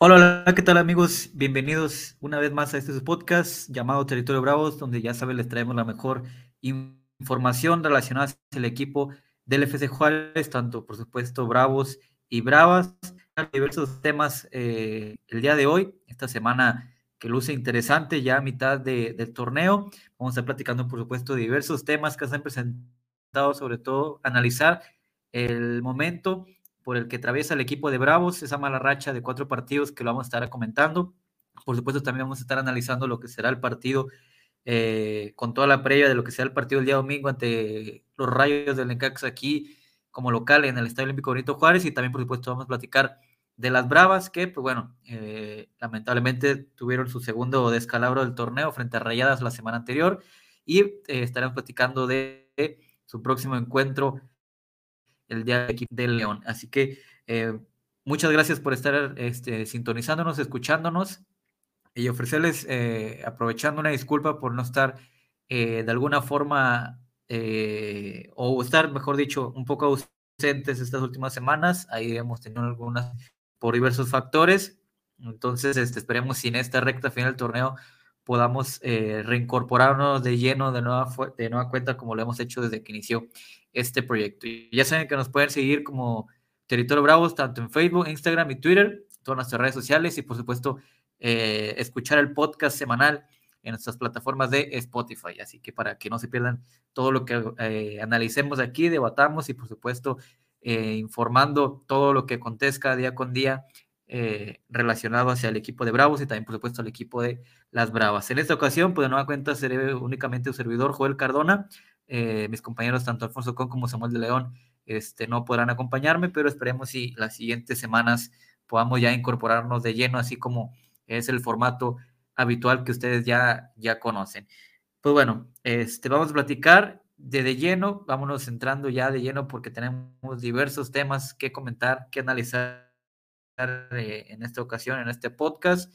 Hola, hola, ¿qué tal amigos? Bienvenidos una vez más a este podcast llamado Territorio Bravos, donde ya saben les traemos la mejor información relacionada al equipo del FC Juárez, tanto por supuesto Bravos y Bravas, diversos temas eh, el día de hoy, esta semana que luce interesante ya a mitad del torneo. Vamos a estar platicando por supuesto de diversos temas que se han presentado, sobre todo analizar el momento por el que atraviesa el equipo de Bravos, esa mala racha de cuatro partidos que lo vamos a estar comentando. Por supuesto, también vamos a estar analizando lo que será el partido eh, con toda la previa de lo que será el partido el día domingo ante los Rayos del Necaxa aquí como local en el Estadio Olímpico Benito Juárez y también, por supuesto, vamos a platicar de las Bravas que, pues bueno, eh, lamentablemente tuvieron su segundo descalabro del torneo frente a Rayadas la semana anterior y eh, estaremos platicando de su próximo encuentro el día de León. Así que eh, muchas gracias por estar este, sintonizándonos, escuchándonos y ofrecerles, eh, aprovechando una disculpa por no estar eh, de alguna forma, o estar, mejor dicho, un poco ausentes estas últimas semanas. Ahí hemos tenido algunas por diversos factores. Entonces, este, esperemos si en esta recta final del torneo podamos reincorporarnos de lleno de nueva, de nueva cuenta como lo hemos hecho desde que inició este proyecto. Y ya saben que nos pueden seguir como Territorio Bravos, tanto en Facebook, Instagram y Twitter, todas nuestras redes sociales y por supuesto eh, escuchar el podcast semanal en nuestras plataformas de Spotify. Así que para que no se pierdan todo lo que eh, analicemos aquí, debatamos y por supuesto eh, informando todo lo que acontezca día con día relacionado hacia el equipo de Bravos y también por supuesto al equipo de las Bravas. En esta ocasión, pues de nueva cuenta seré únicamente un servidor, Joel Cardona, eh, mis compañeros, tanto Alfonso Con como Samuel de León, este, no podrán acompañarme, pero esperemos si las siguientes semanas podamos ya incorporarnos de lleno, así como es el formato habitual que ustedes ya, ya conocen. Pues bueno, este, vamos a platicar de, de lleno, vámonos entrando ya de lleno porque tenemos diversos temas que comentar, que analizar eh, en esta ocasión, en este podcast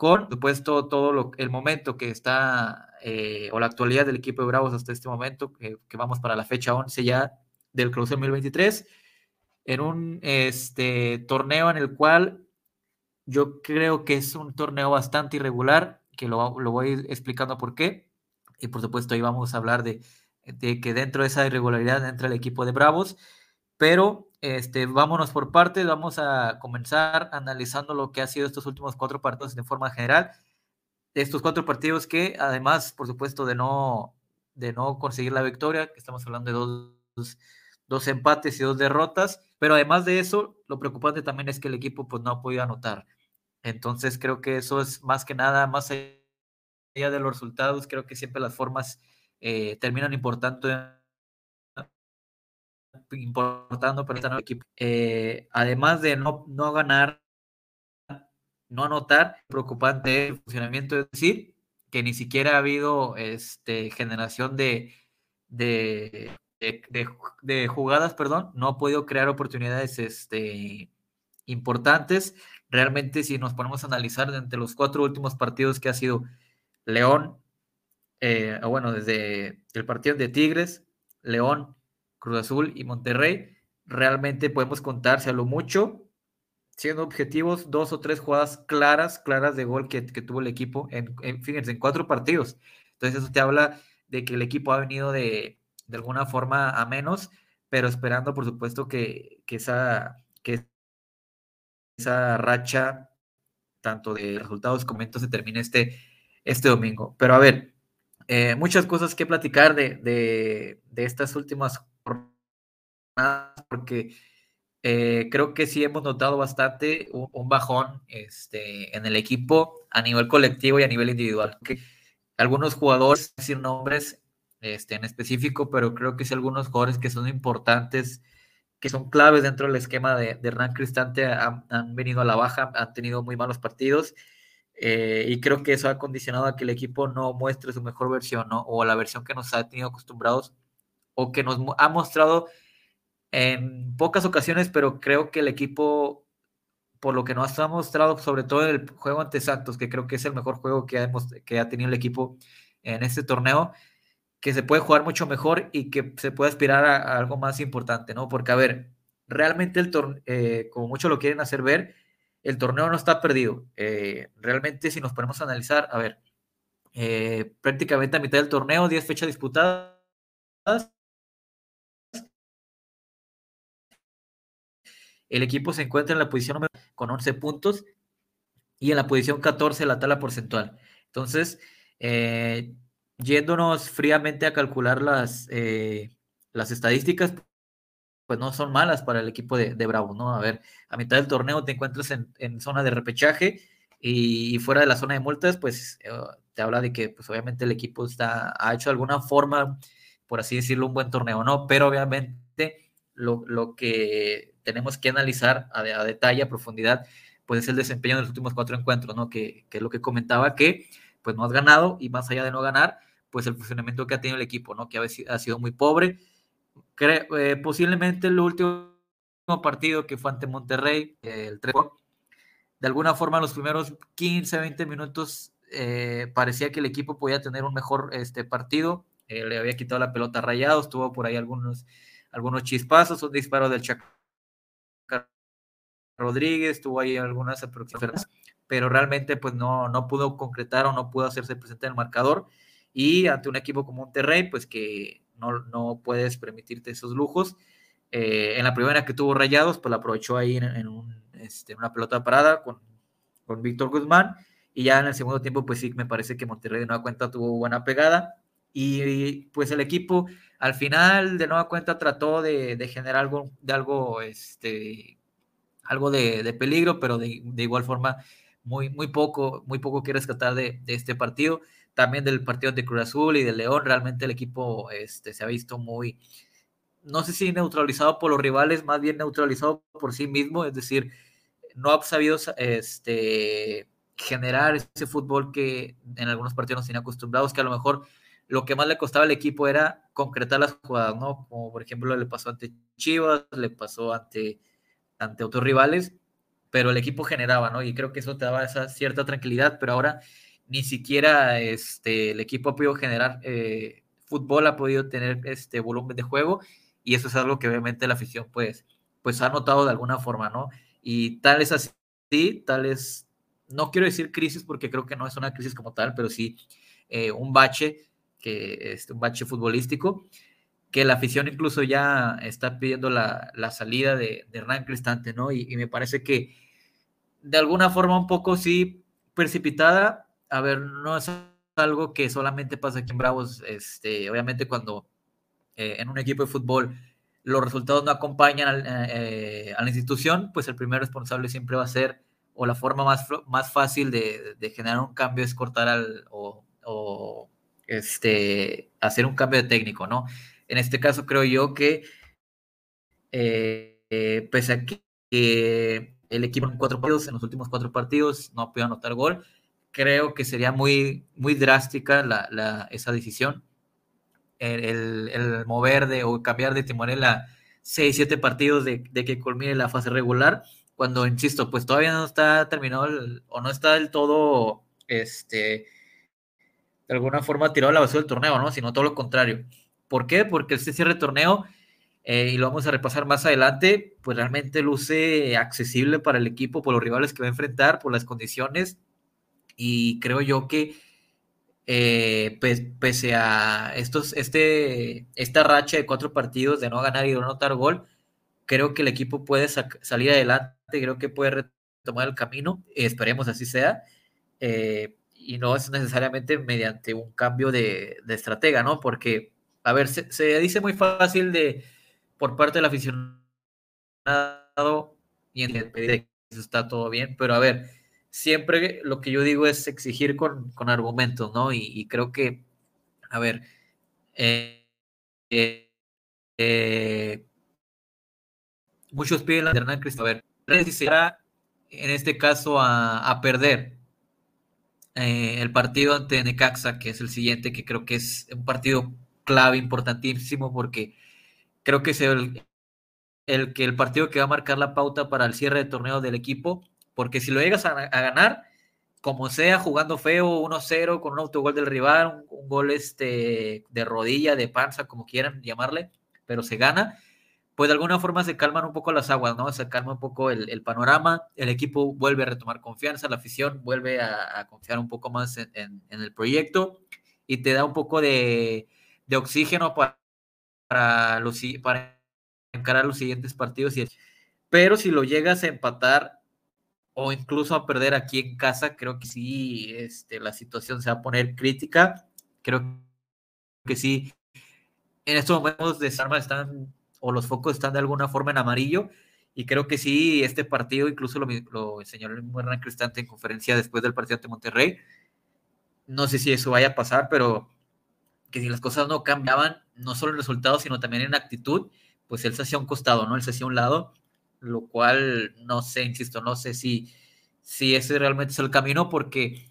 con, supuesto, todo lo, el momento que está, eh, o la actualidad del equipo de Bravos hasta este momento, que, vamos para la fecha 11 ya del Clausura 2023, en un este, torneo en el cual yo creo que es un torneo bastante irregular, que lo, lo voy explicando por qué, y por supuesto ahí vamos a hablar de, de que dentro de esa irregularidad entra el equipo de Bravos, pero este, vámonos por partes, vamos a comenzar analizando lo que ha sido estos últimos cuatro partidos de forma general. Estos cuatro partidos que, además, por supuesto, de no, de no conseguir la victoria, que estamos hablando de dos, dos empates y dos derrotas, pero además de eso, lo preocupante también es que el equipo pues, no ha podido anotar. Entonces, creo que eso es más que nada, más allá de los resultados, creo que siempre las formas eh, terminan importando importando para el equipo. Eh, además de no, no ganar, no anotar, preocupante el funcionamiento, es decir, que ni siquiera ha habido este, generación de, de, de, jugadas, perdón, no ha podido crear oportunidades este, importantes. Realmente, si nos ponemos a analizar entre los cuatro últimos partidos que ha sido León, eh, bueno, desde el partido de Tigres, León, Cruz Azul y Monterrey, realmente podemos contarse a lo mucho, siendo objetivos, dos o tres jugadas claras, claras de gol que, tuvo el equipo en, fíjense, en cuatro partidos. Entonces eso te habla de que el equipo ha venido de, de alguna forma a menos, pero esperando, por supuesto, que, que, esa, que esa racha, tanto de resultados como se termine este, este domingo. Pero a ver, eh, muchas cosas que platicar de, de, de estas últimas porque eh, creo que sí hemos notado bastante un, bajón este, en el equipo a nivel colectivo y a nivel individual. Que algunos jugadores, decir nombres este, en específico, pero creo que sí algunos jugadores que son importantes, que son claves dentro del esquema de, Hernán Cristante, han, venido a la baja, han tenido muy malos partidos. Eh, y creo que eso ha condicionado a que el equipo no muestre su mejor versión, ¿no? O la versión que nos ha tenido acostumbrados o que nos ha mostrado en pocas ocasiones, pero creo que el equipo, por lo que nos ha mostrado, sobre todo en el juego ante Santos, que creo que es el mejor juego que ha, tenido el equipo en este torneo, que se puede jugar mucho mejor y que se puede aspirar a, algo más importante, ¿no? Porque, a ver, realmente el torneo, eh, como muchos lo quieren hacer ver, el torneo no está perdido. Eh, realmente, si nos ponemos a analizar, a ver, eh, prácticamente a mitad del torneo, 10 fechas disputadas. El equipo se encuentra en la posición número con 11 puntos y en la posición 14 de la tabla porcentual. Entonces, eh, yéndonos fríamente a calcular las, las estadísticas, pues no son malas para el equipo de, Bravo, ¿no? A ver, a mitad del torneo te encuentras en, zona de repechaje y, fuera de la zona de multas, pues eh, te habla de que pues obviamente el equipo está, ha hecho de alguna forma, por así decirlo, un buen torneo, ¿no? Pero obviamente lo, que tenemos que analizar a, detalle, a profundidad, pues es el desempeño de los últimos cuatro encuentros, ¿no? Que, que es lo que comentaba, que pues no has ganado y más allá de no ganar, pues el funcionamiento que ha tenido el equipo, ¿no? Que ha sido muy pobre eh, posiblemente el último partido que fue ante Monterrey, el 3 de alguna forma los primeros 15, 20 minutos eh, parecía que el equipo podía tener un mejor este, partido, eh, le había quitado la pelota a Rayados, tuvo por ahí algunos, algunos chispazos, un disparo del Chaco Rodríguez, tuvo ahí algunas aproximaciones, pero realmente pues no, no pudo concretar o no pudo hacerse presente en el marcador y ante un equipo como Monterrey, pues que no, puedes permitirte esos lujos. Eh, en la primera que tuvo Rayados, pues la aprovechó ahí en, este, una pelota parada con, con Víctor Guzmán. Y ya en el segundo tiempo, pues sí, me parece que Monterrey de nueva cuenta tuvo buena pegada. Y pues el equipo al final de nueva cuenta trató de, generar algo, de algo, este, algo de, peligro, pero de, igual forma muy, muy poco, muy poco que rescatar de, este partido. También del partido de Cruz Azul y de León, realmente el equipo este, se ha visto muy, no sé si neutralizado por los rivales, más bien neutralizado por sí mismo, es decir, no ha sabido este, generar ese fútbol que en algunos partidos nos tiene acostumbrados, que a lo mejor lo que más le costaba al equipo era concretar las jugadas, ¿no? Como por ejemplo le pasó ante Chivas, le pasó ante, ante otros rivales, pero el equipo generaba, ¿no? Y creo que eso te daba esa cierta tranquilidad, pero ahora ni siquiera este, el equipo ha podido generar eh, fútbol, ha podido tener este volumen de juego y eso es algo que obviamente la afición pues, pues ha notado de alguna forma, ¿no? Y tal es así, tal es, no quiero decir crisis porque creo que no es una crisis como tal, pero sí eh, un bache, que, este, un bache futbolístico, que la afición incluso ya está pidiendo la, salida de, de Hernán Cristante, ¿no? Y, y me parece que de alguna forma un poco sí precipitada, a ver, no es algo que solamente pasa aquí en Bravos, este, obviamente cuando eh, en un equipo de fútbol los resultados no acompañan eh, a la institución, pues el primer responsable siempre va a ser, o la forma más, más fácil de, generar un cambio es cortar al, o, este, hacer un cambio de técnico, ¿no? En este caso creo yo que, eh, pese a que el equipo en cuatro partidos, en los últimos cuatro partidos, no podido anotar gol, creo que sería muy, muy drástica la, esa decisión. El, mover de, o cambiar de timonel 6, 7 partidos de, que culmine la fase regular, cuando, insisto, pues todavía no está terminado o no está del todo, este, de alguna forma tirado a la basura del torneo, ¿no? Sino todo lo contrario. ¿Por qué? Porque este cierre de torneo, eh, y lo vamos a repasar más adelante, pues realmente luce accesible para el equipo por los rivales que va a enfrentar, por las condiciones y creo yo que eh, pues, pese a estos, este, esta racha de cuatro partidos de no ganar y no anotar gol, creo que el equipo puede salir adelante, creo que puede retomar el camino, esperemos así sea, eh, y no es necesariamente mediante un cambio de, estratega, ¿no? Porque, a ver, se, dice muy fácil de por parte del aficionado y en el que está todo bien, pero a ver, siempre lo que yo digo es exigir con, argumentos, ¿no? Y, creo que, a ver, eh, eh, eh, muchos piden la Hernán Cristo. A ver, en este caso a, perder el partido ante Necaxa, que es el siguiente, que creo que es un partido clave, importantísimo, porque creo que es el, que el partido que va a marcar la pauta para el cierre de torneo del equipo porque si lo llegas a, ganar, como sea, jugando feo, 1-0, con un autogol del rival, un, gol este, de rodilla, de panza, como quieran llamarle, pero se gana, pues de alguna forma se calman un poco las aguas, ¿no? Se calma un poco el, panorama, el equipo vuelve a retomar confianza, la afición vuelve a, confiar un poco más en, el proyecto y te da un poco de, oxígeno para, para, los, para encarar los siguientes partidos. pero si lo llegas a empatar o incluso a perder aquí en casa, creo que sí, este, la situación se va a poner crítica. Creo que sí. En estos momentos de Sarma están o los focos están de alguna forma en amarillo. Y creo que sí, este partido, incluso lo, lo señaló Hernán Cristante en conferencia después del partido de Monterrey. No sé si eso vaya a pasar, pero que si las cosas no cambiaban, no solo en resultados, sino también en actitud, pues él se hacía un costado, ¿no? Él se hacía un lado, lo cual no sé, insisto, no sé si, si ese realmente es el camino, porque,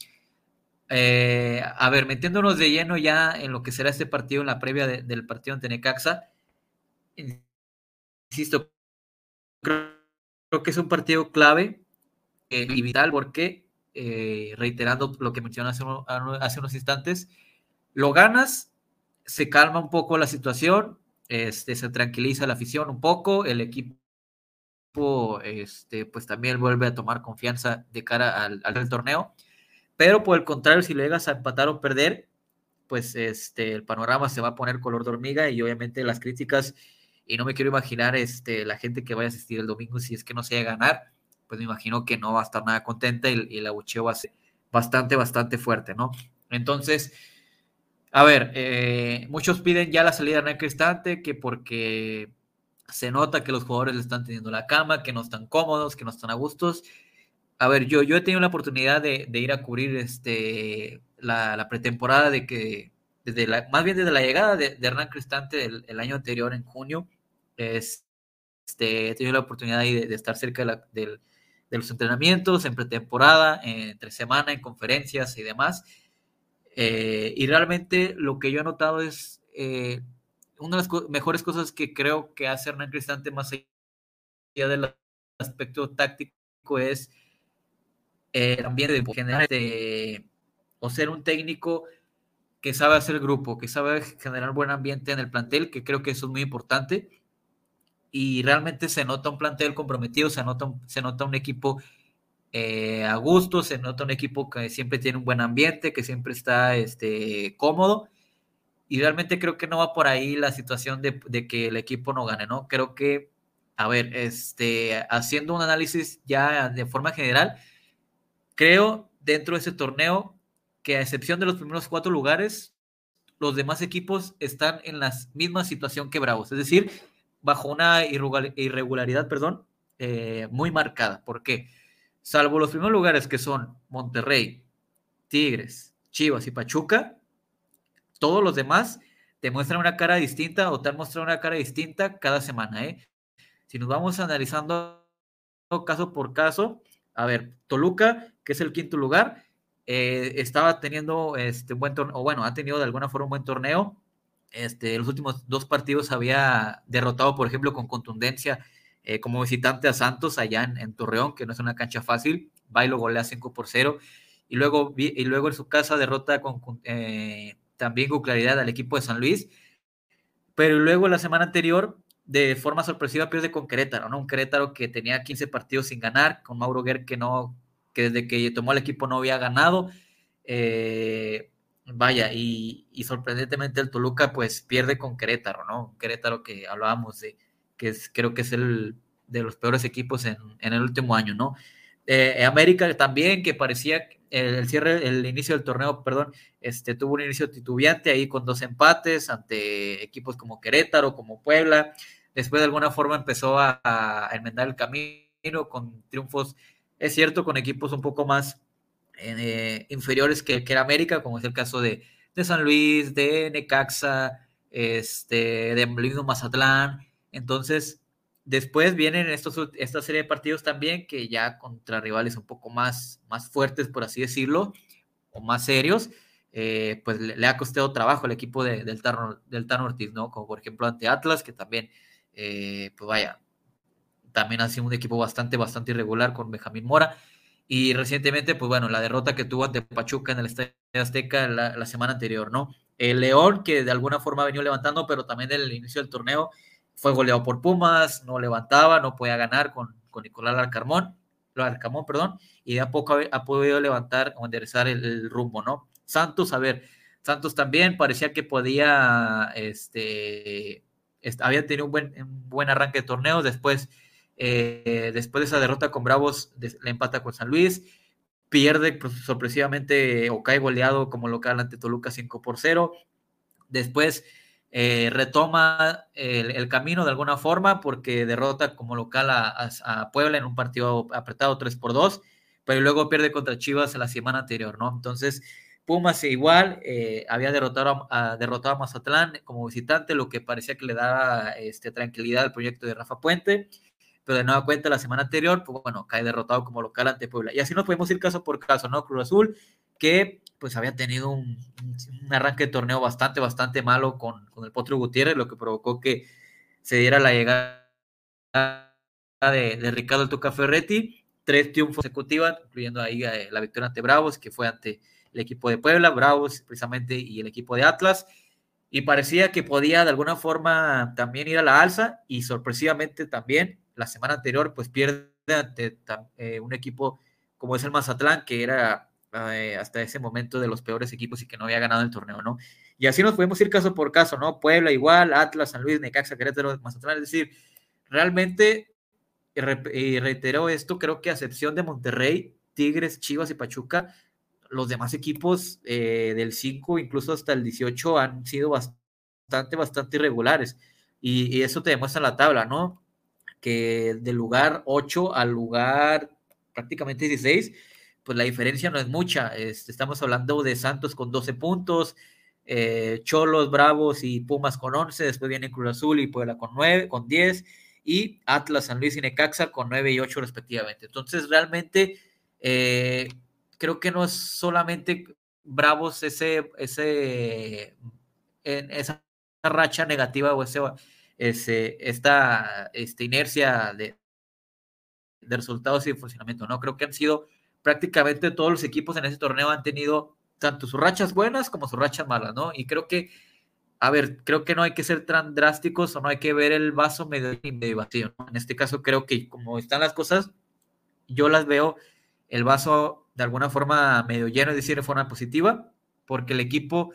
eh, a ver, metiéndonos de lleno ya en lo que será este partido, en la previa del partido ante Necaxa, insisto, creo, que es un partido clave eh, y vital porque, eh, reiterando lo que mencioné hace, unos instantes, lo ganas, se calma un poco la situación, este, se tranquiliza la afición un poco, el equipo este, pues también vuelve a tomar confianza de cara al, al torneo, pero por el contrario, si le llegas a empatar o perder, pues este, el panorama se va a poner color de hormiga y obviamente las críticas y no me quiero imaginar este, la gente que vaya a asistir el domingo si es que no se va a ganar, pues me imagino que no va a estar nada contenta y, el abucheo va a ser bastante, bastante fuerte, ¿no? Entonces, a ver, eh, muchos piden ya la salida de Hernán Cristante, que porque se nota que los jugadores le están teniendo la cama, que no están cómodos, que no están a gustos. A ver, yo, yo he tenido la oportunidad de, ir a cubrir este, la, pretemporada de que, desde la, más bien desde la llegada de, Hernán Cristante el, año anterior, en junio, este, he tenido la oportunidad de, estar cerca de, los entrenamientos, en pretemporada, entre semana, en conferencias y demás. Eh, y realmente lo que yo he notado es eh, una de las mejores cosas que creo que hace Hernán Cristante más allá del aspecto táctico es eh, también de generar o ser un técnico que sabe hacer grupo, que sabe generar buen ambiente en el plantel, que creo que eso es muy importante y realmente se nota un plantel comprometido, se nota un, se nota un equipo eh, a gusto, se nota un equipo que siempre tiene un buen ambiente, que siempre está este, cómodo. Y realmente creo que no va por ahí la situación de, que el equipo no gane, ¿no? Creo que, a ver, este, haciendo un análisis ya de forma general, creo dentro de ese torneo que a excepción de los primeros cuatro lugares, los demás equipos están en la misma situación que Bravos. Es decir, bajo una irregularidad, perdón, eh, muy marcada. ¿Por qué? Salvo los primeros lugares que son Monterrey, Tigres, Chivas y Pachuca, todos los demás te muestran una cara distinta o te han mostrado una cara distinta cada semana. ¿eh? Si nos vamos analizando caso por caso, a ver, Toluca, que es el quinto lugar, eh, estaba teniendo este buen torneo, o bueno, ha tenido de alguna forma un buen torneo, este, los últimos dos partidos había derrotado, por ejemplo, con contundencia eh, como visitante a Santos allá en, Torreón, que no es una cancha fácil. Va y lo golea 5 por 0. Y luego, y luego en su casa derrota con, eh, también con claridad al equipo de San Luis. Pero luego la semana anterior, de forma sorpresiva, pierde con Querétaro, ¿no? Un Querétaro que tenía 15 partidos sin ganar, con Mauro Guerre que no, que desde que tomó el equipo no había ganado. Eh, vaya, y, sorprendentemente el Toluca pues pierde con Querétaro, ¿no? Querétaro que hablábamos de, que es, creo que es el de los peores equipos en, el último año, ¿no? Eh, América también, que parecía el, cierre, el inicio del torneo, perdón, este, tuvo un inicio titubeante ahí con dos empates ante equipos como Querétaro, como Puebla. Después de alguna forma empezó a, a enmendar el camino con triunfos, es cierto, con equipos un poco más eh, inferiores que, que, era América, como es el caso de, de San Luis, de Necaxa, este, de mismo Mazatlán. Entonces, después vienen estos, esta serie de partidos también que ya contra rivales un poco más, más fuertes, por así decirlo, o más serios, eh, pues le, ha costado trabajo al equipo del, Tano, del Ortiz, ¿no? Como por ejemplo ante Atlas, que también, eh, pues vaya, también ha sido un equipo bastante, bastante irregular con Benjamín Mora. Y recientemente, pues bueno, la derrota que tuvo ante Pachuca en el Estadio Azteca la, semana anterior, ¿no? El León, que de alguna forma venido levantando, pero también del inicio del torneo fue goleado por Pumas, no levantaba, no podía ganar con, con Nicolás Alcarmón, perdón, y de a poco ha, podido levantar o enderezar el, rumbo, ¿no? Santos, a ver, Santos también parecía que podía, este, había tenido un buen, buen arranque de torneo, después, eh, después de esa derrota con Bravos, le empata con San Luis, pierde pues, sorpresivamente o cae goleado como local ante Toluca 5 por 0, después eh, retoma el, camino de alguna forma porque derrota como local a, Puebla en un partido apretado 3 por 2, pero luego pierde contra Chivas la semana anterior, ¿no? Entonces, Pumas igual eh, había derrotado a, derrotado a Mazatlán como visitante, lo que parecía que le daba este, tranquilidad al proyecto de Rafa Puente, pero de nueva cuenta la semana anterior, pues bueno, cae derrotado como local ante Puebla. Y así nos podemos ir caso por caso, ¿no? Cruz Azul, que pues había tenido un, arranque de torneo bastante, bastante malo con, el Potro Gutiérrez, lo que provocó que se diera la llegada de, Ricardo El Ferretti, tres triunfos consecutivos, incluyendo ahí eh, la victoria ante Bravos, que fue ante el equipo de Puebla, Bravos precisamente, y el equipo de Atlas, y parecía que podía de alguna forma también ir a la alza, y sorpresivamente también la semana anterior, pues pierde ante eh, un equipo como es el Mazatlán, que era eh, hasta ese momento de los peores equipos y que no había ganado el torneo, ¿no? Y así nos podemos ir caso por caso, ¿no? Puebla igual, Atlas, San Luis, Necaxa, Querétaro, Mazatlán, es decir, realmente, y reitero esto, creo que a excepción de Monterrey, Tigres, Chivas y Pachuca, los demás equipos eh, del 5, incluso hasta el 18, han sido bastante, bastante irregulares. Y, y, eso te demuestra la tabla, ¿no? Que del lugar 8 al lugar prácticamente 16, pues la diferencia no es mucha. estamos hablando de Santos con 12 puntos, eh, Cholos, Bravos y Pumas con 11, después viene Cruz Azul y Puebla con 9, con 10, y Atlas, San Luis y Necaxa con 9 y 8 respectivamente. Entonces, realmente, eh, creo que no es solamente Bravos ese, ese, en esa racha negativa o ese, ese esta, esta inercia de, de resultados y de funcionamiento, ¿no? Creo que han sido prácticamente todos los equipos en ese torneo han tenido tanto sus rachas buenas como sus rachas malas, ¿no? Y creo que, a ver, creo que no hay que ser tan drásticos o no hay que ver el vaso medio, medio vacío. ¿no? En este caso creo que como están las cosas, yo las veo el vaso de alguna forma medio lleno, es decir, de forma positiva, porque el equipo,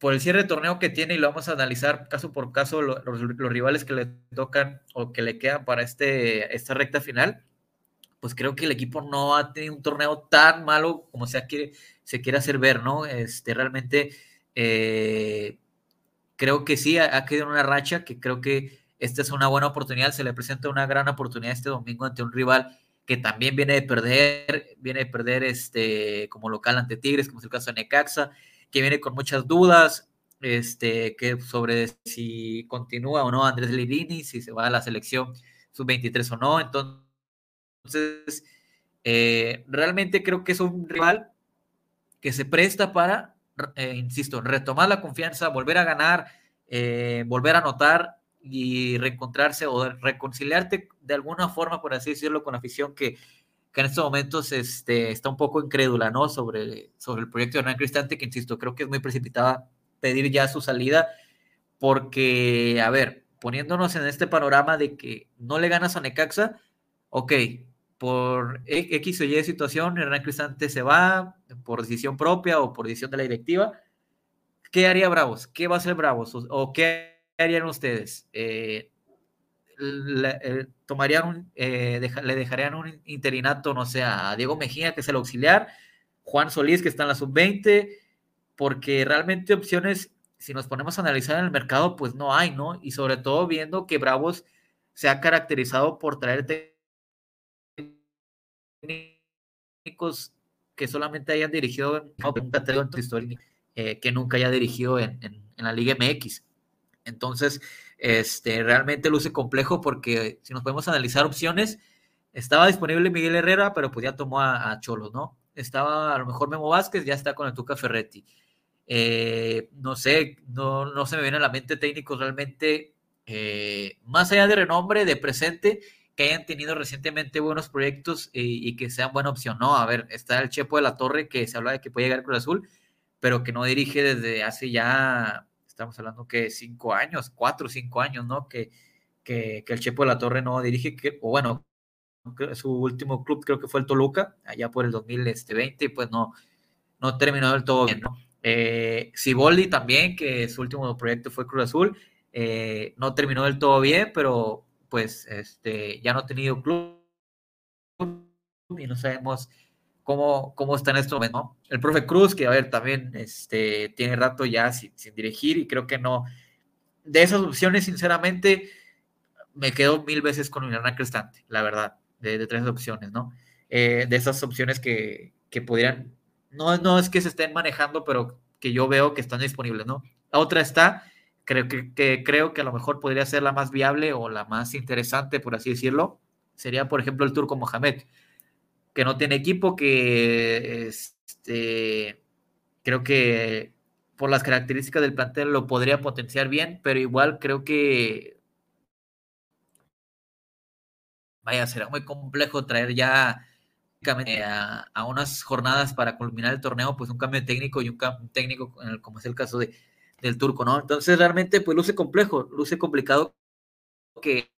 por el cierre de torneo que tiene, y lo vamos a analizar caso por caso, los, rivales que le tocan o que le quedan para este, esta recta final, pues creo que el equipo no ha tenido un torneo tan malo como se quiere, se quiere hacer ver, ¿no? Este, realmente eh, creo que sí, ha, quedado en una racha que creo que esta es una buena oportunidad, se le presenta una gran oportunidad este domingo ante un rival que también viene de perder, viene de perder este, como local ante Tigres, como es el caso de Necaxa, que viene con muchas dudas, este, que sobre si continúa o no Andrés Lirini, si se va a la selección sub-23 o no, entonces eh, realmente creo que es un rival que se presta para, eh, insisto, retomar la confianza, volver a ganar, eh, volver a anotar y reencontrarse o reconciliarte de alguna forma, por así decirlo, con la afición que, en estos momentos este, está un poco incrédula, ¿no? Sobre, sobre el proyecto de Hernán Cristante, que insisto, creo que es muy precipitada pedir ya su salida, porque, a ver, poniéndonos en este panorama de que no le ganas a Necaxa, ok, por X o Y situación, Hernán Cristante se va por decisión propia o por decisión de la directiva. ¿Qué haría Bravos? ¿Qué va a hacer Bravos? ¿O, qué harían ustedes? Eh, eh, tomarían un, eh, le dejarían un interinato, no sé, a Diego Mejía, que es el auxiliar, Juan Solís, que está en la sub-20, porque realmente opciones, si nos ponemos a analizar en el mercado, pues no hay, ¿no? Y sobre todo viendo que Bravos se ha caracterizado por traer técnicos que solamente hayan dirigido en, en historia, eh, que nunca haya dirigido en, en, la Liga MX. Entonces, este, realmente luce complejo porque si nos podemos analizar opciones, estaba disponible Miguel Herrera, pero pues ya tomó a, Cholos, ¿no? Estaba a lo mejor Memo Vázquez, ya está con el Tuca Ferretti. Eh, no sé, no, no se me viene a la mente técnicos realmente, eh, más allá de renombre, de presente, que hayan tenido recientemente buenos proyectos y, que sean buena opción, ¿no? A ver, está el Chepo de la Torre que se habla de que puede llegar Cruz Azul, pero que no dirige desde hace ya, estamos hablando que cinco años, cuatro o cinco años, ¿no? Que, que, el Chepo de la Torre no dirige, que, o bueno, su último club creo que fue el Toluca, allá por el 2020, y pues no, no terminó del todo bien, ¿no? Eh, Siboldi también, que su último proyecto fue Cruz Azul, eh, no terminó del todo bien, pero pues este, ya no ha tenido club y no sabemos cómo, cómo está en este momento. El profe Cruz, que a ver, también este, tiene rato ya sin, dirigir y creo que no. De esas opciones, sinceramente, me quedo mil veces con Hernán Cristante, la verdad, de, tres opciones, ¿no? Eh, de esas opciones que, que pudieran, no, no es que se estén manejando, pero que yo veo que están disponibles, ¿no? La otra está, creo que, que, creo que a lo mejor podría ser la más viable o la más interesante, por así decirlo, sería, por ejemplo, el Turco Mohamed que no tiene equipo, que este, creo que por las características del plantel lo podría potenciar bien, pero igual creo que vaya, será muy complejo traer ya a, a, unas jornadas para culminar el torneo, pues un cambio técnico y un cambio técnico, como es el caso de, del turco, ¿no? Entonces realmente pues luce complejo, luce complicado que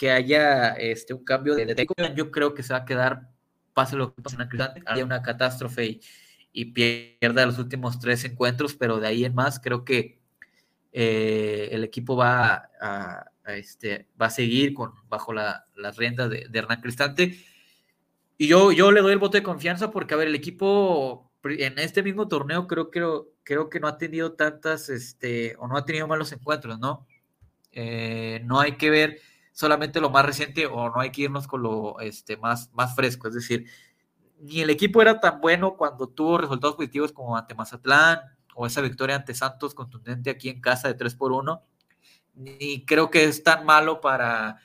que haya este, un cambio de, técnico, yo creo que se va a quedar, pase lo que pase en haya una catástrofe y, pierda los últimos tres encuentros, pero de ahí en más creo que eh, el equipo va a, este, va a seguir con, bajo la, las riendas de, Hernán Cristante. Y yo, yo le doy el voto de confianza porque, a ver, el equipo en este mismo torneo creo, creo, creo que no ha tenido tantas, este, o no ha tenido malos encuentros, ¿no? Eh, no hay que ver solamente lo más reciente o no hay que irnos con lo este, más, más fresco. Es decir, ni el equipo era tan bueno cuando tuvo resultados positivos como ante Mazatlán o esa victoria ante Santos contundente aquí en casa de 3 por 1, ni creo que es tan malo para,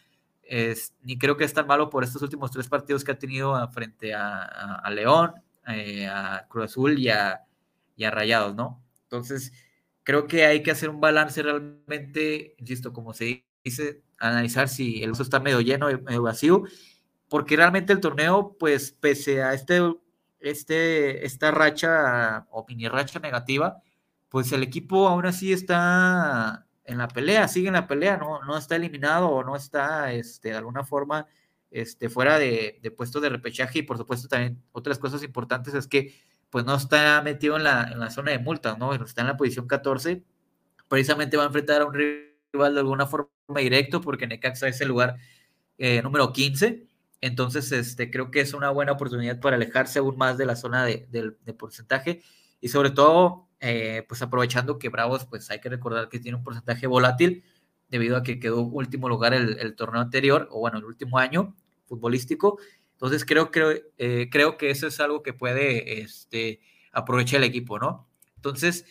ni creo que es tan malo por estos últimos tres partidos que ha tenido frente a, León, eh, a Cruz Azul y a, y a Rayados, ¿no? Entonces, creo que hay que hacer un balance realmente, insisto, como se dice, analizar si el uso está medio lleno, medio vacío, porque realmente el torneo, pues pese a este, este, esta racha o mini racha negativa, pues el equipo aún así está en la pelea, sigue en la pelea, no, no está eliminado o no está este, de alguna forma este, fuera de, de puesto de repechaje y por supuesto también otras cosas importantes es que pues no está metido en la, en la zona de multas, ¿no? Está en la posición 14, precisamente va a enfrentar a un de alguna forma directo porque Necaxa es el lugar eh, número 15. Entonces, este, creo que es una buena oportunidad para alejarse aún más de la zona de, porcentaje y sobre todo, eh, pues aprovechando que Bravos, pues hay que recordar que tiene un porcentaje volátil debido a que quedó último lugar el, torneo anterior, o bueno, el último año futbolístico. Entonces, creo, creo, eh, creo que eso es algo que puede este, aprovechar el equipo, ¿no? Entonces,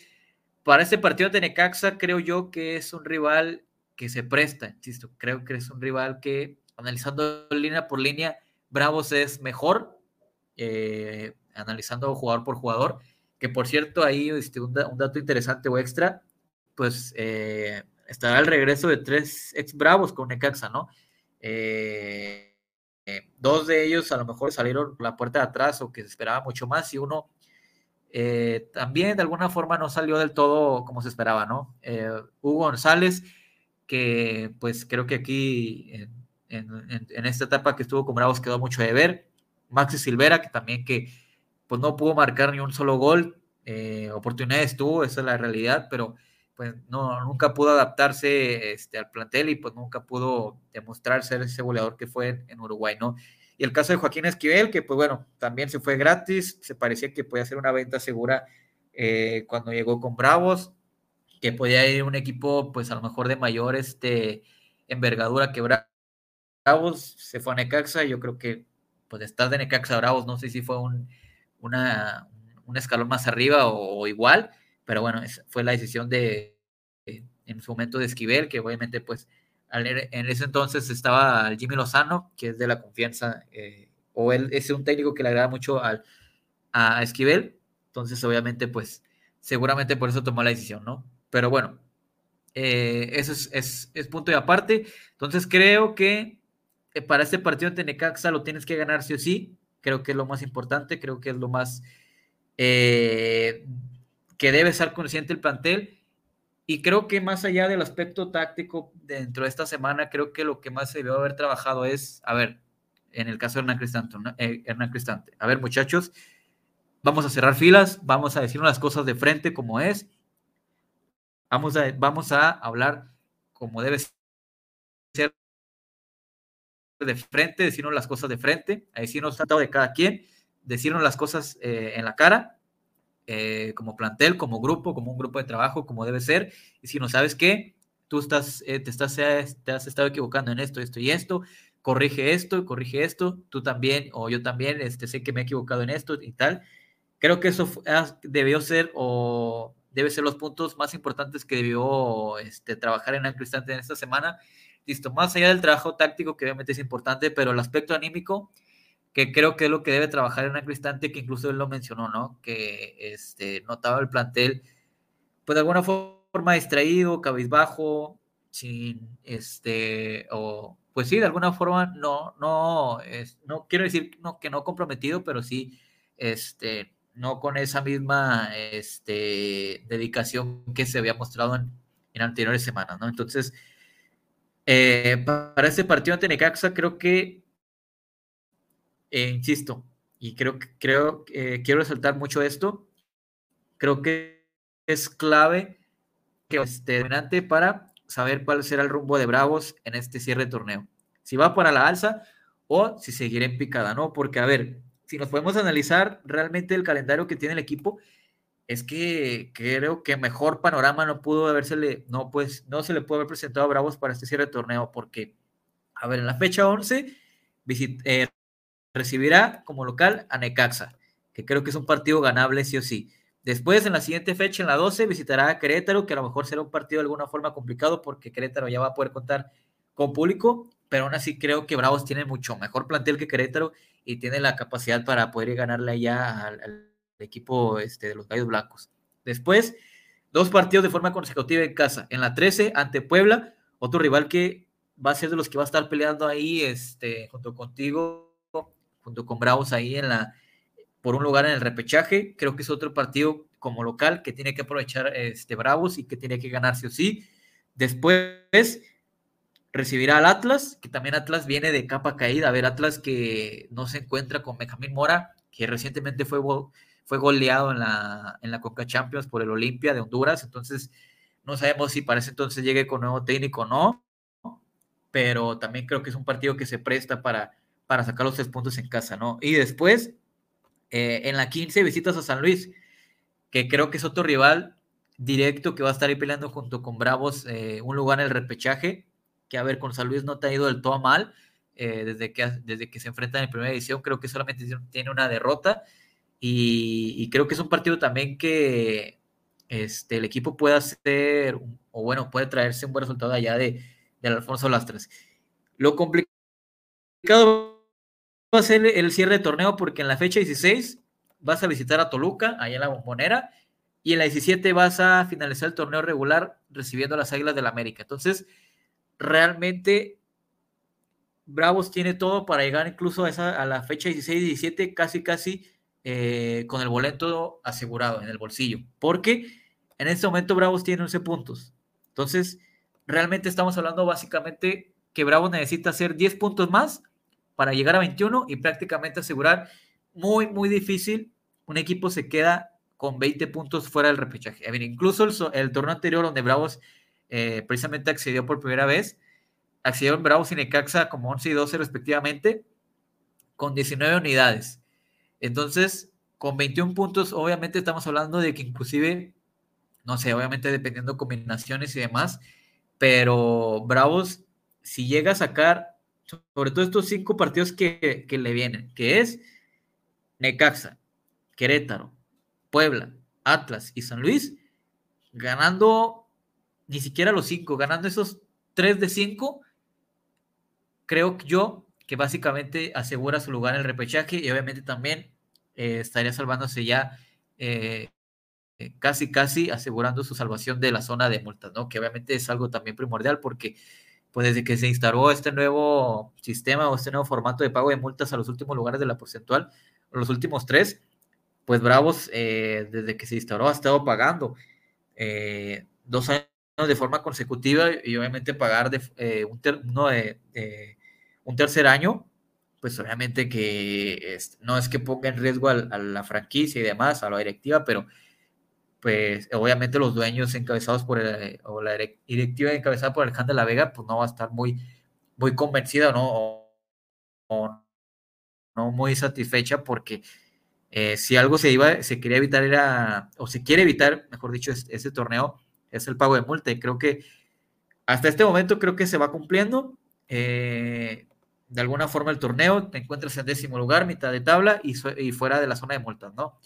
para este partido de Necaxa, creo yo que es un rival que se presta, insisto, creo que es un rival que, analizando línea por línea, Bravos es mejor, eh, analizando jugador por jugador, que por cierto, ahí este, un, dato interesante o extra, pues eh, estará el regreso de tres ex Bravos con Necaxa, ¿no? Eh, dos de ellos a lo mejor salieron por la puerta de atrás o que se esperaba mucho más y uno eh, también de alguna forma no salió del todo como se esperaba, ¿no? Eh, Hugo González, que pues creo que aquí en, esta etapa que estuvo con Bravos quedó mucho de ver. Maxi Silvera, que también que pues no pudo marcar ni un solo gol, eh, oportunidades tuvo, esa es la realidad, pero pues no, nunca pudo adaptarse este, al plantel y pues nunca pudo demostrar ser ese goleador que fue en Uruguay, ¿no? Y el caso de Joaquín Esquivel, que pues bueno, también se fue gratis, se parecía que podía ser una venta segura eh, cuando llegó con Bravos, que podía ir un equipo pues a lo mejor de mayor este, envergadura que Bravos, se fue a Necaxa, yo creo que pues estar de Necaxa Bravos, no sé si fue un, una, un escalón más arriba o, igual, pero bueno, fue la decisión de, en su momento de Esquivel, que obviamente pues en ese entonces estaba Jimmy Lozano, que es de la confianza, eh, o él es un técnico que le agrada mucho al, a Esquivel, entonces obviamente pues seguramente por eso tomó la decisión, ¿no? Pero bueno, eh, eso es, es, punto y aparte, entonces creo que eh, para este partido de Necaxa lo tienes que ganar sí o sí, creo que es lo más importante, creo que es lo más que debe estar consciente el plantel. Y creo que más allá del aspecto táctico dentro de esta semana, creo que lo que más se debió haber trabajado es, a ver, en el caso de Hernán Cristante, eh, Hernán Cristante, a ver muchachos, vamos a cerrar filas, vamos a decirnos las cosas de frente como es, vamos a, vamos a hablar como debe ser de frente, decirnos las cosas de frente, a decirnos tratado de cada quien, decirnos las cosas eh, en la cara, eh, como plantel, como grupo, como un grupo de trabajo, como debe ser. Y si no sabes qué, tú estás, eh, te, estás, te has estado equivocando en esto, esto y esto, corrige esto, corrige esto, tú también, o yo también, este, sé que me he equivocado en esto y tal. Creo que eso debió ser o debe ser los puntos más importantes que debió este, trabajar en el Cristante en esta semana listo, más allá del trabajo táctico, que obviamente es importante, pero el aspecto anímico, que creo que es lo que debe trabajar en Cristante, que incluso él lo mencionó, ¿no? Que este, notaba el plantel, pues de alguna forma distraído, cabizbajo, sin, este, o, pues sí, de alguna forma, no, no, es, no quiero decir no, que no comprometido, pero sí, este, no con esa misma, este, dedicación que se había mostrado en, en anteriores semanas, ¿no? Entonces, eh, para este partido ante Necaxa, creo que, eh, insisto, y creo que creo, eh, quiero resaltar mucho esto, creo que es clave que esté determinante para saber cuál será el rumbo de Bravos en este cierre de torneo. Si va para la alza o si seguirá en picada, ¿no? Porque, a ver, si nos podemos analizar realmente el calendario que tiene el equipo, es que creo que mejor panorama no pudo habérsele, no, pues, no se le puede haber presentado a Bravos para este cierre de torneo, porque, a ver, en la fecha 11 eh, recibirá como local a Necaxa, que creo que es un partido ganable sí o sí. Después, en la siguiente fecha, en la 12, visitará a Querétaro, que a lo mejor será un partido de alguna forma complicado, porque Querétaro ya va a poder contar con público, pero aún así creo que Bravos tiene mucho mejor plantel que Querétaro y tiene la capacidad para poder ganarle allá al equipo este, de los Gallos Blancos. Después, dos partidos de forma consecutiva en casa. En la 13, ante Puebla, otro rival que va a ser de los que va a estar peleando ahí este, junto contigo, junto con Bravos ahí en la, por un lugar en el repechaje. Creo que es otro partido como local que tiene que aprovechar este, Bravos y que tiene que ganarse o sí. Después recibirá al Atlas, que también Atlas viene de capa caída. A ver, Atlas que no se encuentra con Benjamín Mora, que recientemente fue fue goleado en la, en la Coca Champions por el Olimpia de Honduras, entonces no sabemos si para ese entonces llegue con nuevo técnico o no, pero también creo que es un partido que se presta para, para sacar los tres puntos en casa, ¿no? Y después, eh, en la 15, visitas a San Luis, que creo que es otro rival directo que va a estar ahí peleando junto con Bravos eh, un lugar en el repechaje, que a ver, con San Luis no te ha ido del todo mal, eh, desde, que, desde que se enfrentan en primera edición, creo que solamente tiene una derrota, y, creo que es un partido también que este, el equipo puede hacer, o bueno, puede traerse un buen resultado allá de, Alfonso Lastres. Lo complicado va a ser el cierre de torneo porque en la fecha 16 vas a visitar a Toluca, allá en la bombonera, y en la 17 vas a finalizar el torneo regular recibiendo las Águilas del la América. Entonces, realmente Bravos tiene todo para llegar incluso a, esa, a la fecha 16 y 17, casi, casi eh, con el boleto asegurado en el bolsillo, porque en este momento Bravos tiene 11 puntos. Entonces, realmente estamos hablando básicamente que Bravos necesita hacer 10 puntos más para llegar a 21 y prácticamente asegurar muy, muy difícil. Un equipo se queda con 20 puntos fuera del repechaje. incluso el, torneo anterior donde Bravos eh, precisamente accedió por primera vez, accedieron Bravos y Necaxa como 11 y 12 respectivamente, con 19 unidades. Entonces, con 21 puntos, obviamente estamos hablando de que inclusive, no sé, obviamente dependiendo combinaciones y demás, pero Bravos, si llega a sacar, sobre todo estos cinco partidos que, le vienen, que es Necaxa, Querétaro, Puebla, Atlas y San Luis, ganando ni siquiera los cinco, ganando esos tres de cinco, creo que yo que básicamente asegura su lugar en el repechaje y obviamente también eh, estaría salvándose ya eh, eh, casi, casi asegurando su salvación de la zona de multas, ¿no? Que obviamente es algo también primordial porque pues desde que se instaló este nuevo sistema o este nuevo formato de pago de multas a los últimos lugares de la porcentual, los últimos tres, pues Bravos, eh, desde que se instauró, ha estado pagando eh, dos años de forma consecutiva y obviamente pagar de, eh, un, un, tercer año, pues obviamente que no es que ponga en riesgo a, la franquicia y demás, a la directiva, pero pues obviamente los dueños encabezados por el, o la directiva encabezada por Alejandro de la Vega, pues no va a estar muy, muy convencida ¿no? o no muy satisfecha porque eh, si algo se iba, se quería evitar era, o se quiere evitar, mejor dicho, ese torneo, es el pago de multa. Y creo que hasta este momento creo que se va cumpliendo. Eh, de alguna forma el torneo, te encuentras en décimo lugar, mitad de tabla y, y, fuera de la zona de multas, ¿no?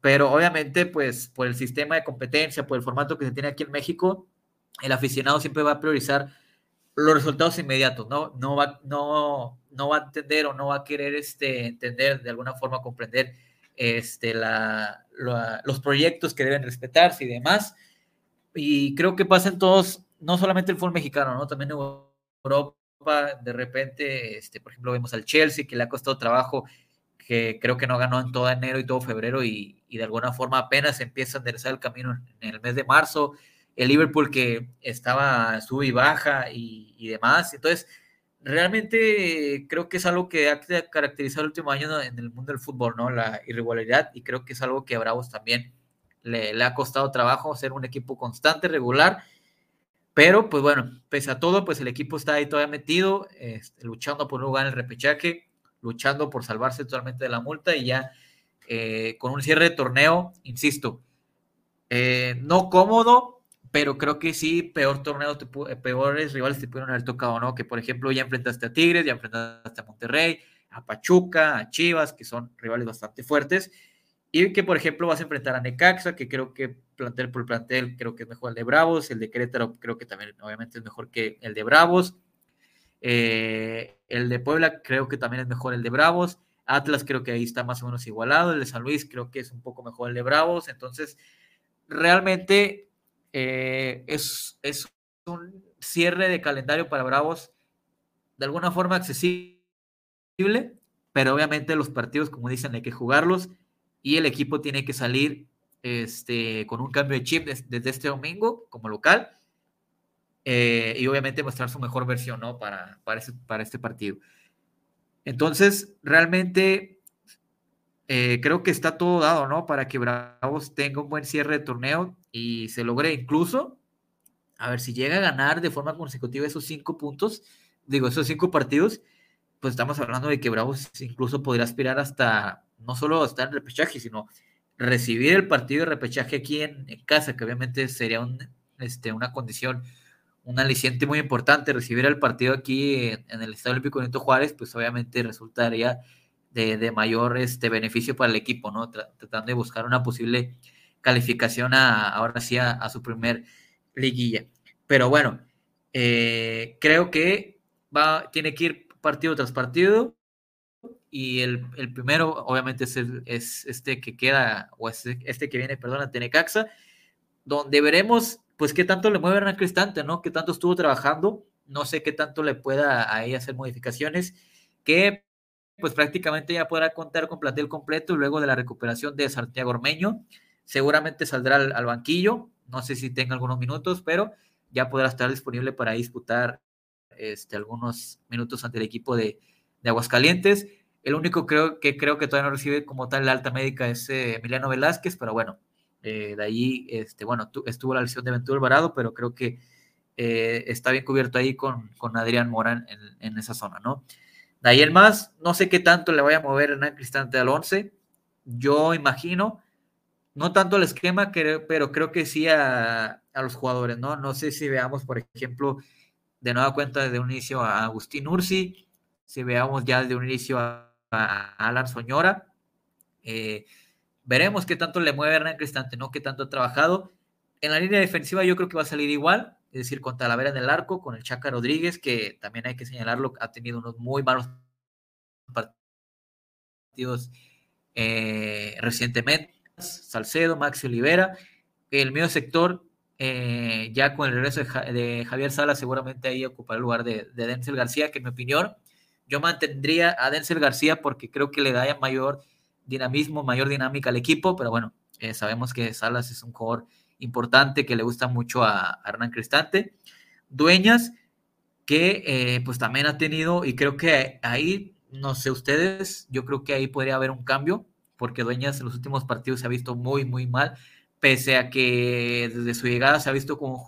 Pero obviamente, pues por el sistema de competencia, por el formato que se tiene aquí en México, el aficionado siempre va a priorizar los resultados inmediatos, ¿no? No va, no, no va a entender o no va a querer este, entender, de alguna forma comprender este, la, los proyectos que deben respetarse y demás. Y creo que pasan todos, no solamente el fútbol mexicano, ¿no? También en Europa, de repente, este, por ejemplo, vemos al Chelsea, que le ha costado trabajo, que creo que no ganó en todo enero y todo febrero, y, y de alguna forma apenas empieza a enderezar el camino en el mes de marzo. El Liverpool que estaba sub y baja y, y demás. Entonces, realmente creo que es algo que ha caracterizado el último año en el mundo del fútbol, ¿no? La irregularidad y creo que es algo que a Bravos también le, ha costado trabajo ser un equipo constante, regular, pero pues bueno, pese a todo, pues el equipo está ahí todavía metido, este, luchando por un lugar en el repechaje, luchando por salvarse totalmente de la multa y ya eh, con un cierre de torneo, insisto, eh, no cómodo, pero creo que sí, peor torneo, eh, peores rivales te pudieron haber tocado, ¿no? Que por ejemplo ya enfrentaste a Tigres, ya enfrentaste a Monterrey, a Pachuca, a Chivas, que son rivales bastante fuertes, y que por ejemplo vas a enfrentar a Necaxa, que creo que plantel por plantel creo que es mejor el de Bravos, el de Querétaro creo que también obviamente es mejor que el de Bravos, eh, el de Puebla creo que también es mejor el de Bravos, Atlas creo que ahí está más o menos igualado, el de San Luis creo que es un poco mejor el de Bravos, entonces realmente eh, es, es un cierre de calendario para Bravos de alguna forma accesible, pero obviamente los partidos, como dicen, hay que jugarlos y el equipo tiene que salir este, con un cambio de chip desde, este domingo como local eh, y obviamente mostrar su mejor versión ¿no? para, para, para este partido. Entonces, realmente eh, creo que está todo dado, ¿no? Para que Bravos tenga un buen cierre de torneo y se logre incluso, a ver, si llega a ganar de forma consecutiva esos cinco puntos, digo, esos cinco partidos, pues estamos hablando de que Bravos incluso podría aspirar hasta, no solo estar en repechaje, sino recibir el partido de repechaje aquí en, casa, que obviamente sería este, una condición, un aliciente muy importante, recibir el partido aquí en, el Estadio Olímpico Benito Juárez, pues obviamente resultaría de, mayor este, beneficio para el equipo, ¿no? Tratando de buscar una posible calificación a, ahora sí a, su primer liguilla. Pero bueno, eh, creo que va, tiene que ir partido tras partido y el, primero obviamente es, es, este que queda, o este, este que viene, perdón, ante Necaxa, donde veremos pues qué tanto le mueve Hernán Cristante, ¿no? Qué tanto estuvo trabajando, no sé qué tanto le pueda ahí hacer modificaciones, que pues prácticamente ya podrá contar con plantel completo luego de la recuperación de Santiago Ormeño. Seguramente saldrá al, banquillo, no sé si tenga algunos minutos, pero ya podrá estar disponible para disputar este, algunos minutos ante el equipo de, Aguascalientes. El único creo que creo que todavía no recibe como tal la alta médica es eh, Emiliano Velázquez, pero bueno, eh, de ahí, este, bueno, estuvo la lesión de Ventura Alvarado, pero creo que eh, está bien cubierto ahí con, con Adrián Morán en, en, esa zona, ¿no? De ahí el más, no sé qué tanto le vaya a mover Hernán Cristante al 11. Yo imagino, no tanto el esquema, pero creo que sí a, los jugadores, ¿no? No sé si veamos, por ejemplo, de nueva cuenta desde un inicio a Agustín Ursi, si veamos ya desde un inicio a, Alan Soñora. Eh, veremos qué tanto le mueve Hernán Cristante, ¿no? Qué tanto ha trabajado. En la línea defensiva yo creo que va a salir igual es decir, con Talavera en el arco, con el Chaca Rodríguez, que también hay que señalarlo, ha tenido unos muy malos partidos eh, recientemente. Salcedo, Maxi Olivera, el medio sector, eh, ya con el regreso de, Javier Sala, seguramente ahí ocupará el lugar de, Denzel García, que en mi opinión, yo mantendría a Denzel García porque creo que le da mayor dinamismo, mayor dinámica al equipo, pero bueno, eh, sabemos que Salas es un jugador importante que le gusta mucho a, Hernán Cristante. Dueñas, que eh, pues también ha tenido, y creo que ahí, no sé ustedes, yo creo que ahí podría haber un cambio, porque Dueñas en los últimos partidos se ha visto muy, muy mal, pese a que desde su llegada se ha visto como un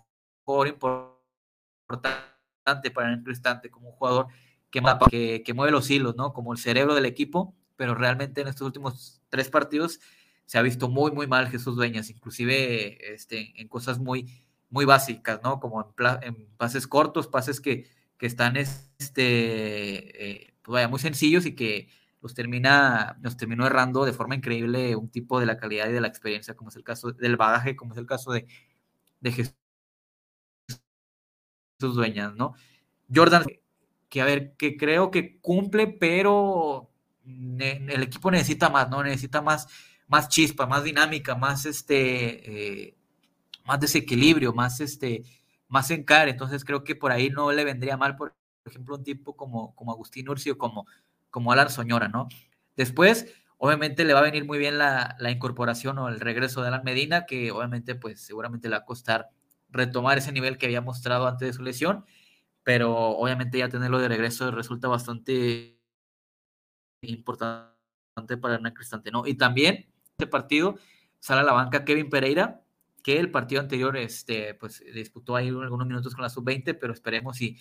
jugador importante para Hernán Cristante, como un jugador que, que, que mueve los hilos, ¿no? Como el cerebro del equipo, pero realmente en estos últimos tres partidos se ha visto muy, muy mal Jesús Dueñas, inclusive este, en cosas muy, muy básicas, ¿no? Como en, pases cortos, pases que, que están este, eh, pues vaya, muy sencillos y que los termina, nos terminó errando de forma increíble un tipo de la calidad y de la experiencia, como es el caso del bagaje, como es el caso de, de Jesús Dueñas, ¿no? Jordan, que a ver, que creo que cumple, pero el equipo necesita más, ¿no? Necesita más más chispa, más dinámica, más este, eh, más desequilibrio, más este, más encare. Entonces creo que por ahí no le vendría mal, por ejemplo, un tipo como, como Agustín Urcio, como, como Alan Soñora, ¿no? Después, obviamente le va a venir muy bien la, la, incorporación o el regreso de Alan Medina, que obviamente, pues seguramente le va a costar retomar ese nivel que había mostrado antes de su lesión, pero obviamente ya tenerlo de regreso resulta bastante importante para Hernán Cristante, ¿no? Y también este partido sale a la banca Kevin Pereira, que el partido anterior este, pues, disputó ahí algunos minutos con la sub-20, pero esperemos si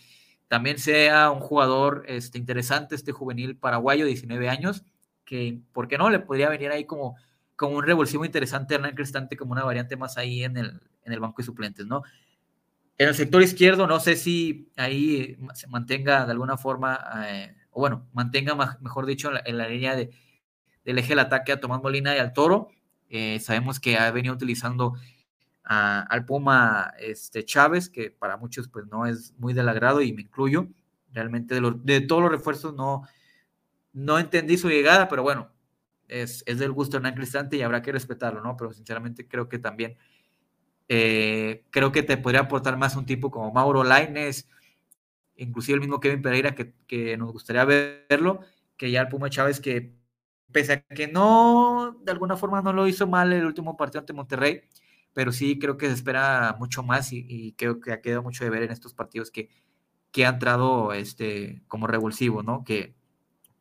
también sea un jugador este, interesante, este juvenil paraguayo, 19 años, que, ¿por qué no? Le podría venir ahí como, como un revulsivo interesante Hernán Cristante, como una variante más ahí en el, en el banco de suplentes, ¿no? En el sector izquierdo, no sé si ahí se mantenga de alguna forma, eh, bueno, mantenga, mejor dicho, en la línea de, del eje del ataque a Tomás Molina y al Toro. Eh, sabemos que ha venido utilizando al Puma este, Chávez, que para muchos pues no es muy del agrado y me incluyo. Realmente de, todos los refuerzos no, no entendí su llegada, pero bueno, es, del gusto de Hernán Cristante y habrá que respetarlo, ¿no? Pero sinceramente creo que también eh, creo que te podría aportar más un tipo como Mauro Laines, inclusive el mismo Kevin Pereira, que, que nos gustaría verlo, que ya el Puma Chávez que pese a que no, de alguna forma no lo hizo mal el último partido ante Monterrey, pero sí creo que se espera mucho más y, creo que ha quedado mucho de ver en estos partidos que, que ha entrado este, como revulsivo, ¿no? Que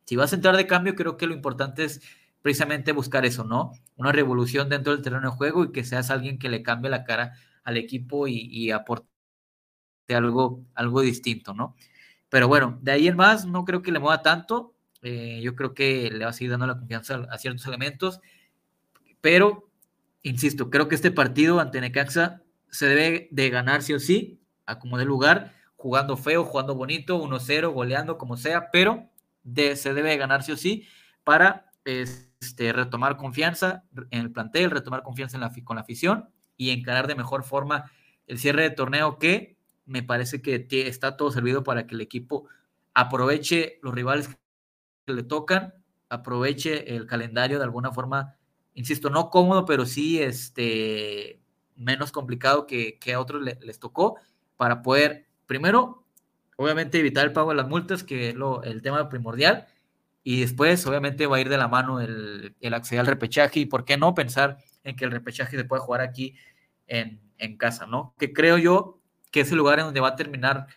si vas a entrar de cambio, creo que lo importante es precisamente buscar eso, ¿no? Una revolución dentro del terreno de juego y que seas alguien que le cambie la cara al equipo y, y aporte algo, algo distinto, ¿no? Pero bueno, de ahí en más, no creo que le mueva tanto. Eh, yo creo que le va a seguir dando la confianza a ciertos elementos, pero, insisto, creo que este partido ante Necaxa se debe de ganar sí o sí, a como de lugar, jugando feo, jugando bonito, 1-0, goleando, como sea, pero se debe de ganar sí o sí para este, retomar confianza en el plantel, retomar confianza en la, con la afición y encarar de mejor forma el cierre de torneo que me parece que está todo servido para que el equipo aproveche los rivales le tocan, aproveche el calendario de alguna forma, insisto, no cómodo, pero sí este, menos complicado que, a otros les tocó, para poder, primero, obviamente evitar el pago de las multas, que es lo, el tema primordial, y después, obviamente, va a ir de la mano el, acceder al repechaje, y por qué no pensar en que el repechaje se puede jugar aquí en, en casa, ¿no? Que creo yo que es el lugar en donde va a terminar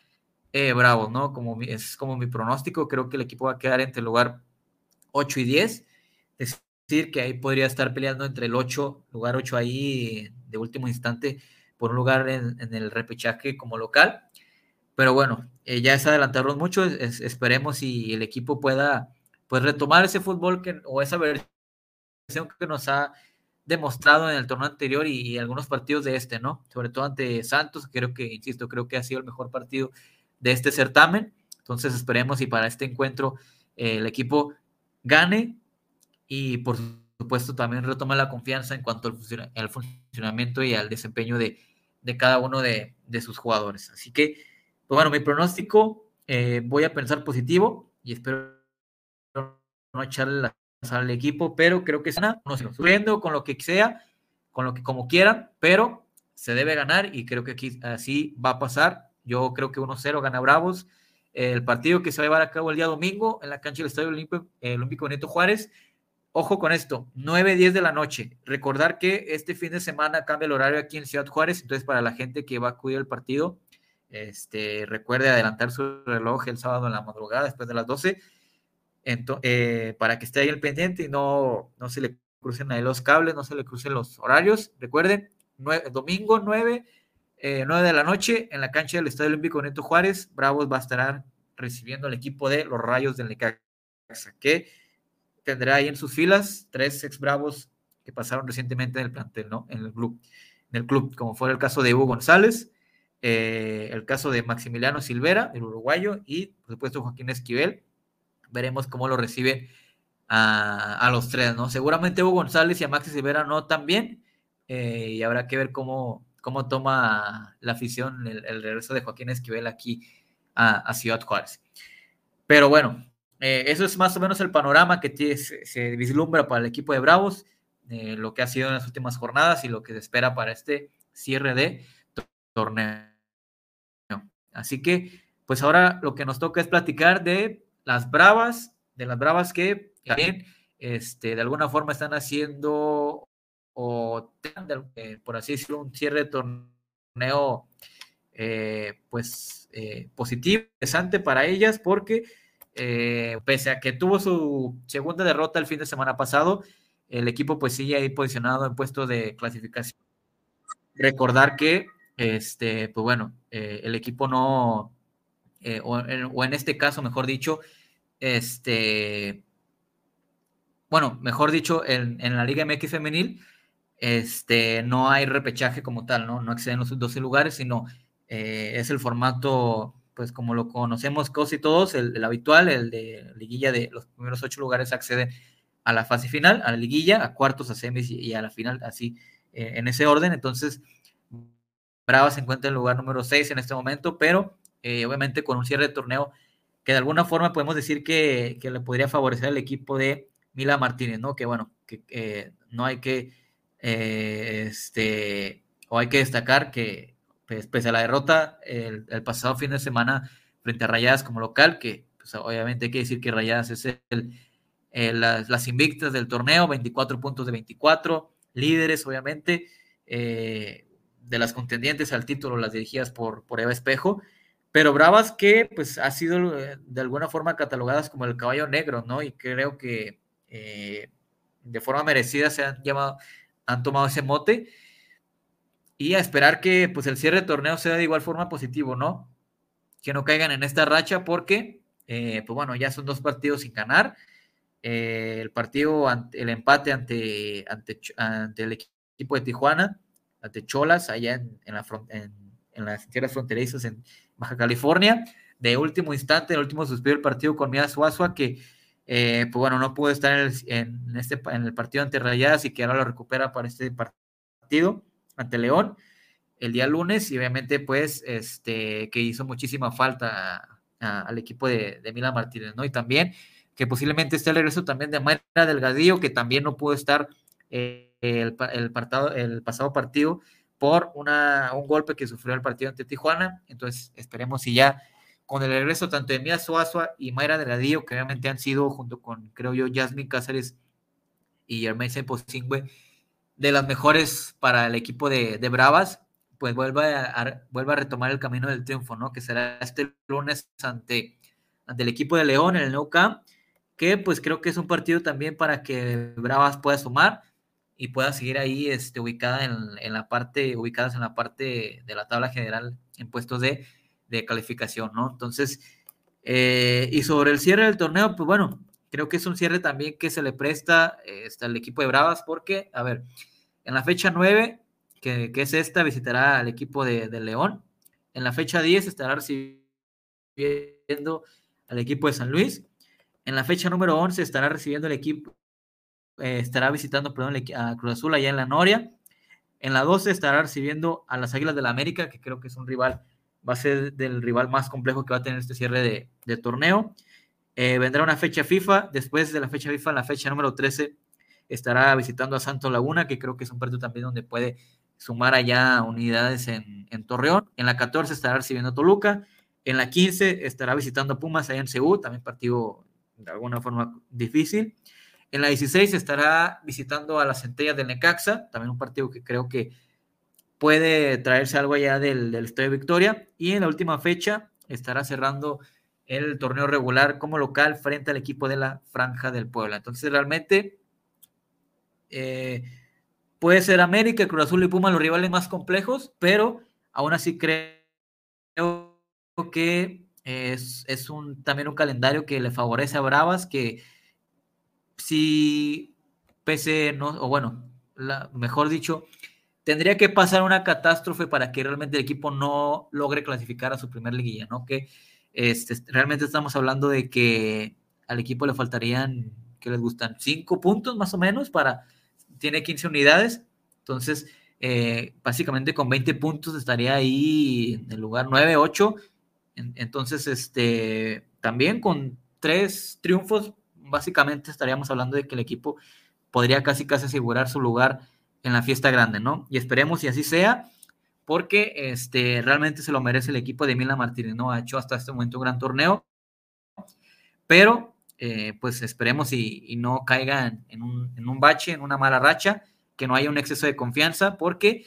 eh, Bravo, ¿no? Como es como mi pronóstico, creo que el equipo va a quedar entre el lugar 8 y 10, es decir, que ahí podría estar peleando entre el 8, lugar 8 ahí de último instante, por un lugar en, el repechaje como local. Pero bueno, eh, ya es adelantarnos mucho, esperemos si el equipo pueda pues retomar ese fútbol que, o esa versión que nos ha demostrado en el torneo anterior y, y, algunos partidos de este, ¿no? Sobre todo ante Santos, creo que, insisto, creo que ha sido el mejor partido de este certamen. Entonces esperemos y para este encuentro eh, el equipo gane y por supuesto también retome la confianza en cuanto al, funcionamiento y al desempeño de, cada uno de, sus jugadores. Así que, pues bueno, mi pronóstico, eh, voy a pensar positivo y espero no echarle la al equipo, pero creo que no subiendo con lo que sea, con lo que como quieran, pero se debe ganar y creo que aquí así va a pasar yo creo que 1-0 gana Bravos. El partido que se va a llevar a cabo el día domingo en la cancha del Estadio Olímpico, el Olímpico Benito Juárez, ojo con esto, 9, 10 de la noche. Recordar que este fin de semana cambia el horario aquí en Ciudad Juárez, entonces para la gente que va a acudir al partido, este, recuerde adelantar su reloj el sábado en la madrugada después de las 12, eh, para que esté ahí el pendiente y no, no se le crucen ahí los cables, no se le crucen los horarios. Recuerden, domingo 9, 9 de la noche en la cancha del Estadio Olímpico Neto Juárez, Bravos va a estar recibiendo al equipo de los Rayos del Necaxa, que tendrá ahí en sus filas tres ex Bravos que pasaron recientemente en el plantel, ¿no? En el club, en el club como fue el caso de Hugo González, eh, el caso de Maximiliano Silvera, el uruguayo, y por supuesto Joaquín Esquivel. Veremos cómo lo reciben a, los tres, ¿no? Seguramente Hugo González y a Maxi Silvera no tan bien, eh, y habrá que ver cómo, cómo toma la afición el, regreso de Joaquín Esquivel aquí a, Ciudad Juárez. Pero bueno, eh, eso es más o menos el panorama que se, vislumbra para el equipo de Bravos, eh, lo que ha sido en las últimas jornadas y lo que se espera para este cierre de torneo. Así que, pues ahora lo que nos toca es platicar de las Bravas, de las Bravas que también, este, de alguna forma están haciendo o eh, por así decirlo, un cierre de torneo eh, pues eh, positivo, interesante para ellas, porque pese a que tuvo su segunda derrota el fin de semana pasado, el equipo pues sigue ahí posicionado en puesto de clasificación. Recordar que, este, pues bueno, el equipo no, o en, o, en, este caso, mejor dicho, este, bueno, mejor dicho, en, en la Liga MX femenil, este, no hay repechaje como tal, ¿no? No exceden los 12 lugares, sino eh, es el formato, pues como lo conocemos casi todos, el, habitual, el de liguilla de los primeros ocho lugares acceden a la fase final, a la liguilla, a cuartos, a semis y, a la final, así eh, en ese orden. Entonces, Brava se encuentra en el lugar número 6 en este momento, pero eh, obviamente con un cierre de torneo que de alguna forma podemos decir que, que le podría favorecer al equipo de Mila Martínez, ¿no? Que bueno, que no hay que eh, este, o hay que destacar que, pues, pese a la derrota el, pasado fin de semana frente a Rayadas como local, que pues, obviamente hay que decir que Rayadas es el, las, invictas del torneo, 24 puntos de 24, líderes, obviamente, eh, de las contendientes al título, las dirigidas por, por Eva Espejo, pero Bravas que pues ha sido eh, de alguna forma catalogadas como el caballo negro, ¿no? Y creo que de forma merecida se han llamado, han tomado ese mote y a esperar que pues el cierre de torneo sea de igual forma positivo, ¿no? Que no caigan en esta racha porque, eh, pues bueno, ya son dos partidos sin ganar. Eh, el partido, el empate ante, ante, ante, el equipo de Tijuana, ante Cholas, allá en, en, en las tierras fronterizas en Baja California. De último instante, el último suspiro el partido con Mía Suazua, que eh, pues bueno, no pudo estar en el, este, en el partido ante Rayadas y que ahora lo recupera para este partido ante León el día lunes y obviamente pues este que hizo muchísima falta al equipo de, de Martínez, ¿no? Y también que posiblemente esté el regreso también de Mayra Delgadillo, que también no pudo estar eh, el, el, el pasado partido por una, un golpe que sufrió el partido ante Tijuana. Entonces esperemos si ya con el regreso tanto de Mía Suazua y Mayra Delgadillo, que obviamente han sido, junto con, creo yo, Jasmine Cáceres y Germain Posingüe, de las mejores para el equipo de, Bravas, pues vuelva a, vuelva a retomar el camino del triunfo, ¿no? Que será este lunes ante, ante el equipo de León en el Nou Camp, que pues creo que es un partido también para que Bravas pueda sumar y pueda seguir ahí este, ubicada en, en la parte, ubicadas en la parte de la tabla general en puestos de de calificación, ¿no? Entonces, eh, y sobre el cierre del torneo, pues bueno, creo que es un cierre también que se le presta eh, al equipo de Bravas, porque, a ver, en la fecha 9, que, es esta, visitará al equipo de, León. En la fecha 10 estará recibiendo al equipo de San Luis. En la fecha número 11 estará recibiendo el equipo, eh, estará visitando, perdón, a Cruz Azul allá en la Noria. En la 12 estará recibiendo a las Águilas del la América, que creo que es un rival va a ser del rival más complejo que va a tener este cierre de, torneo. Eh, vendrá una fecha FIFA, después de la fecha FIFA, en la fecha número 13, estará visitando a Santo Laguna, que creo que es un partido también donde puede sumar allá unidades en, Torreón. En la 14 estará recibiendo a Toluca. En la 15 estará visitando a Pumas allá en Seúl, también partido de alguna forma difícil. En la 16 estará visitando a las centellas del Necaxa, también un partido que creo que puede traerse algo allá del, Estadio Victoria. Y en la última fecha estará cerrando el torneo regular como local frente al equipo de la Franja del Puebla. Entonces, realmente eh, puede ser América, Cruz Azul y Puma los rivales más complejos, pero aún así creo que es, también un calendario que le favorece a Bravas, que si pese, no, o bueno, mejor dicho, tendría que pasar una catástrofe para que realmente el equipo no logre clasificar a su primer liguilla, ¿no? Que este, realmente estamos hablando de que al equipo le faltarían, que les gustan? Cinco puntos más o menos para, tiene 15 unidades, entonces eh, básicamente con 20 puntos estaría ahí en el lugar 9, 8, entonces este, también con tres triunfos, básicamente estaríamos hablando de que el equipo podría casi casi asegurar su lugar en la fiesta grande, ¿no? Y esperemos si así sea, porque este, realmente se lo merece el equipo de Mila Martínez, ¿no? Ha hecho hasta este momento un gran torneo, pero eh, pues esperemos y, no caiga en, un, bache, en una mala racha, que no haya un exceso de confianza, porque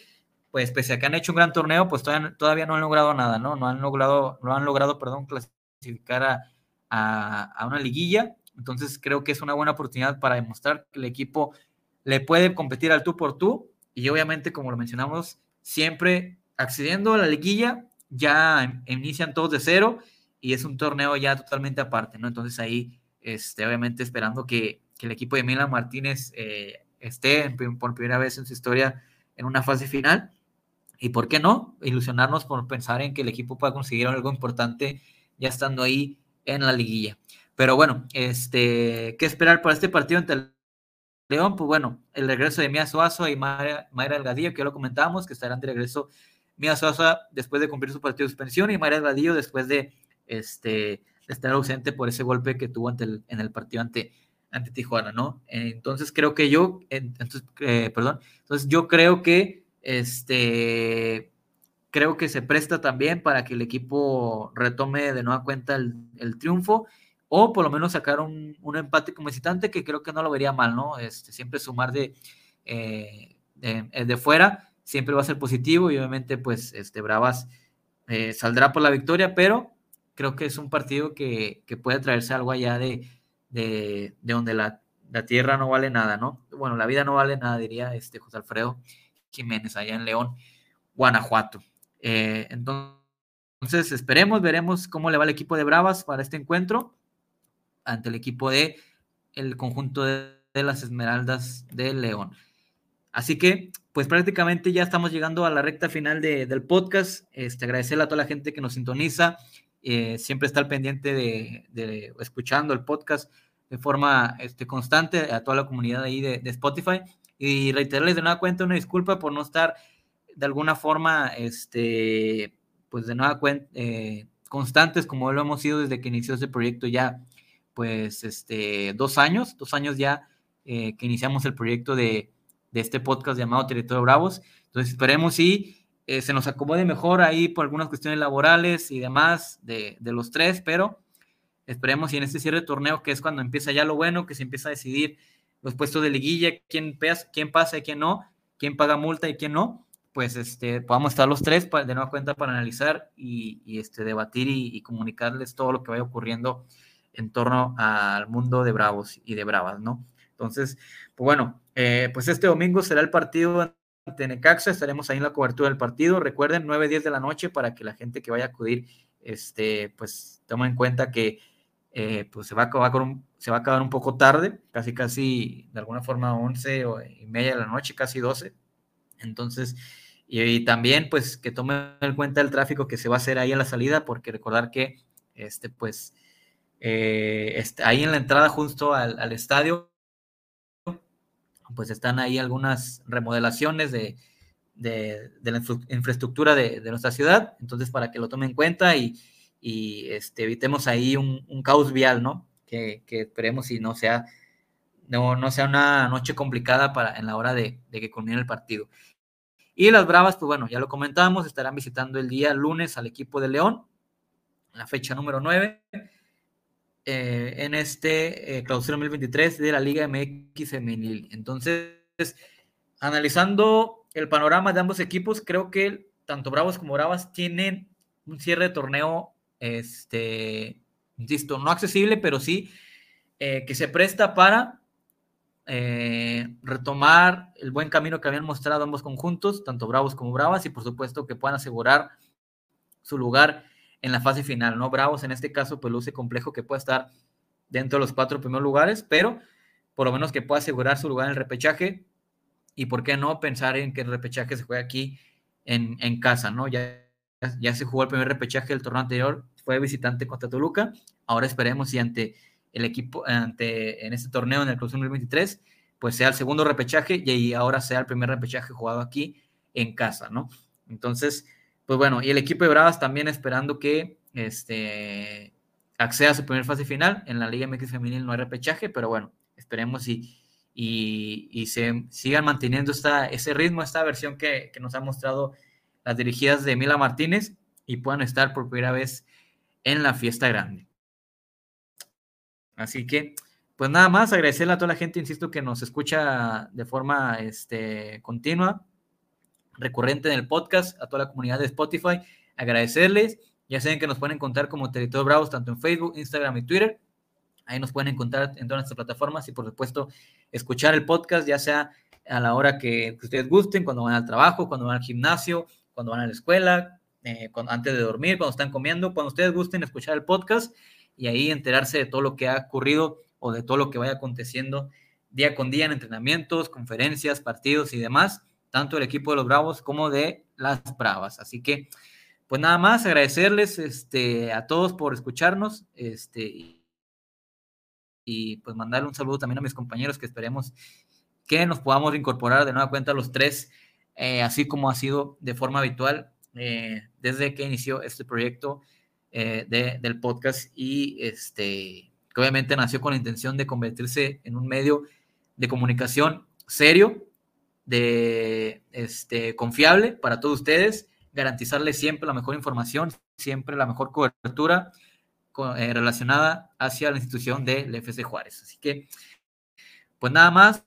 pues pese a que han hecho un gran torneo, pues todavía, no han logrado nada, ¿no? No han logrado, no han logrado, perdón, clasificar a una liguilla, entonces creo que es una buena oportunidad para demostrar que el equipo le puede competir al tú por tú y obviamente, como lo mencionamos, siempre accediendo a la liguilla, ya inician todos de cero y es un torneo ya totalmente aparte, ¿no? Entonces ahí, este, obviamente esperando que, el equipo de Milan Martínez eh, esté por primera vez en su historia en una fase final. Y por qué no, ilusionarnos por pensar en que el equipo pueda conseguir algo importante ya estando ahí en la liguilla. Pero bueno, este, ¿qué esperar para este partido ante el León? Pues bueno, el regreso de Mía Suazo y Mayra, Elgadillo, que ya lo comentábamos, que estarán de regreso Mía Suazo después de cumplir su partido de suspensión y Mayra Elgadillo después de, este, estar ausente por ese golpe que tuvo ante el, en el partido ante, ante Tijuana, ¿no? Entonces creo que yo, entonces, eh, perdón, entonces yo creo que este creo que se presta también para que el equipo retome de nueva cuenta el, el triunfo o por lo menos sacar un, empate como visitante, que creo que no lo vería mal, ¿no? Este, siempre sumar de, eh, eh, de, fuera siempre va a ser positivo y obviamente pues este, Bravas eh, saldrá por la victoria, pero creo que es un partido que, puede traerse algo allá de, de, donde la, tierra no vale nada, ¿no? Bueno, la vida no vale nada, diría este José Alfredo Jiménez allá en León, Guanajuato. entonces, esperemos, veremos cómo le va el equipo de Bravas para este encuentro ante el equipo de el conjunto de, las Esmeraldas de León. Así que, pues prácticamente ya estamos llegando a la recta final del podcast. Este, agradecerle a toda la gente que nos sintoniza, eh, siempre está al pendiente de, escuchando el podcast de forma este, constante, a toda la comunidad ahí de, Spotify. Y reiterarles de nueva cuenta una disculpa por no estar de alguna forma, este, pues de nueva cuenta, eh, constantes como lo hemos sido desde que inició este proyecto ya pues, este, dos años, dos años ya eh, que iniciamos el proyecto de, este podcast llamado Territorio Bravos. Entonces, esperemos si eh, se nos acomode mejor ahí por algunas cuestiones laborales y demás de, los tres, pero esperemos si en este cierre de torneo, que es cuando empieza ya lo bueno, que se empieza a decidir los puestos de liguilla, quién, quién pasa y quién no, quién paga multa y quién no, pues este, podamos estar los tres de nueva cuenta para analizar y, este, debatir y, y, comunicarles todo lo que vaya ocurriendo en torno al mundo de Bravos y de Bravas, ¿no? Entonces, pues bueno, eh, pues este domingo será el partido ante Necaxa, estaremos ahí en la cobertura del partido. Recuerden, 9, 10 de la noche para que la gente que vaya a acudir, este, pues tome en cuenta que eh, pues se va, a acabar un, se va a acabar un poco tarde, casi casi de alguna forma 11 o, y media de la noche, casi 12. Entonces, y, y, también pues que tomen en cuenta el tráfico que se va a hacer ahí a la salida, porque recordar que este pues eh, ahí en la entrada justo al, estadio, pues están ahí algunas remodelaciones de, la infraestructura de, nuestra ciudad, entonces para que lo tomen en cuenta y, este, evitemos ahí un, caos vial, ¿no? Que, esperemos y no sea, no, sea una noche complicada para, en la hora de, que culmine el partido. Y las Bravas, pues bueno, ya lo comentamos, estarán visitando el día lunes al equipo de León, la fecha número 9 eh, en este eh, clausura 2023 de la Liga MX femenil. Entonces, analizando el panorama de ambos equipos, creo que tanto Bravos como Bravas tienen un cierre de torneo, este, insisto, no accesible, pero sí eh, que se presta para retomar el buen camino que habían mostrado ambos conjuntos, tanto Bravos como Bravas, y por supuesto que puedan asegurar su lugar en la fase final, ¿no? Bravos en este caso, pues luce complejo que pueda estar dentro de los cuatro primeros lugares, pero por lo menos que pueda asegurar su lugar en el repechaje y por qué no pensar en que el repechaje se juegue aquí en, en casa, ¿no? Ya, ya se jugó el primer repechaje del torneo anterior, fue visitante contra Toluca, ahora esperemos si ante el equipo, ante en este torneo en el Cruz 2023, pues sea el segundo repechaje y ahora sea el primer repechaje jugado aquí en casa, ¿no? Entonces, pues bueno, y el equipo de Bravas también esperando que este, acceda a su primera fase final. En la Liga MX Femenil no hay repechaje, pero bueno, esperemos y, y, se sigan manteniendo esta, ese ritmo, esta versión que, que, nos ha mostrado las dirigidas de Mila Martínez y puedan estar por primera vez en la fiesta grande. Así que, pues nada más, agradecerle a toda la gente, insisto, que nos escucha de forma este, continua recurrente en el podcast, a toda la comunidad de Spotify, agradecerles. Ya saben que nos pueden encontrar como Territorio Bravos tanto en Facebook, Instagram y Twitter. Ahí nos pueden encontrar en todas nuestras plataformas y por supuesto escuchar el podcast ya sea a la hora que ustedes gusten, cuando van al trabajo, cuando van al gimnasio, cuando van a la escuela, eh, antes de dormir, cuando están comiendo, cuando ustedes gusten escuchar el podcast y ahí enterarse de todo lo que ha ocurrido o de todo lo que vaya aconteciendo día con día en entrenamientos, conferencias, partidos y demás tanto del equipo de los Bravos como de las Bravas. Así que, pues nada más, agradecerles este, a todos por escucharnos este, y, pues mandarle un saludo también a mis compañeros que esperemos que nos podamos incorporar de nueva cuenta los tres, eh, así como ha sido de forma habitual eh, desde que inició este proyecto eh, de, del podcast y este, que obviamente nació con la intención de convertirse en un medio de comunicación serio, de este, confiable para todos ustedes, garantizarles siempre la mejor información, siempre la mejor cobertura eh, relacionada hacia la institución del FC Juárez. Así que, pues nada más.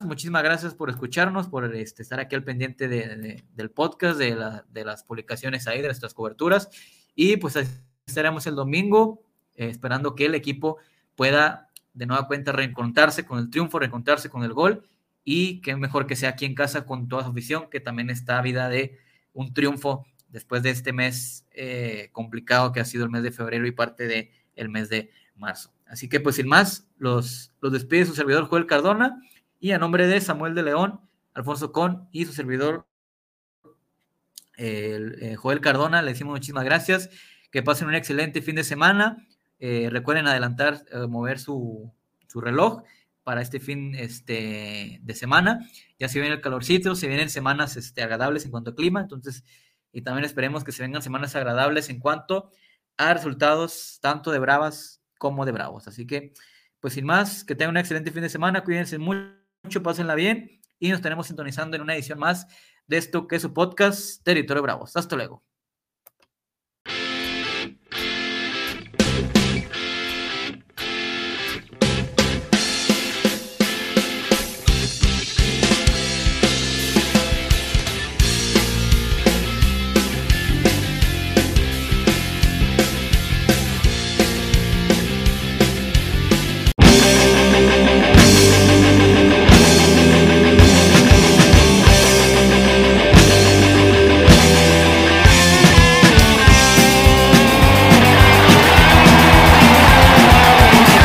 Muchísimas gracias por escucharnos, por este, estar aquí al pendiente del podcast, de, las publicaciones ahí, de nuestras coberturas. Y pues estaremos el domingo eh, esperando que el equipo pueda de nueva cuenta reencontrarse con el triunfo, reencontrarse con el gol y qué mejor que sea aquí en casa con toda su afición, que también está vida de un triunfo después de este mes eh, complicado que ha sido el mes de febrero y parte del el mes de marzo. Así que pues sin más, los, los despide su servidor Joel Cardona y a nombre de Samuel de León, Alfonso Con y su servidor eh, Joel Cardona, le decimos muchísimas gracias, que pasen un excelente fin de semana, eh, recuerden adelantar, mover su, su reloj para este fin este, de semana. Ya se viene el calorcito, se vienen semanas este, agradables en cuanto a clima, entonces, y también esperemos que se vengan semanas agradables en cuanto a resultados tanto de Bravas como de Bravos. Así que, pues sin más, que tengan un excelente fin de semana, cuídense mucho, pásenla bien y nos tenemos sintonizando en una edición más de esto que es su podcast Territorio Bravos. Hasta luego.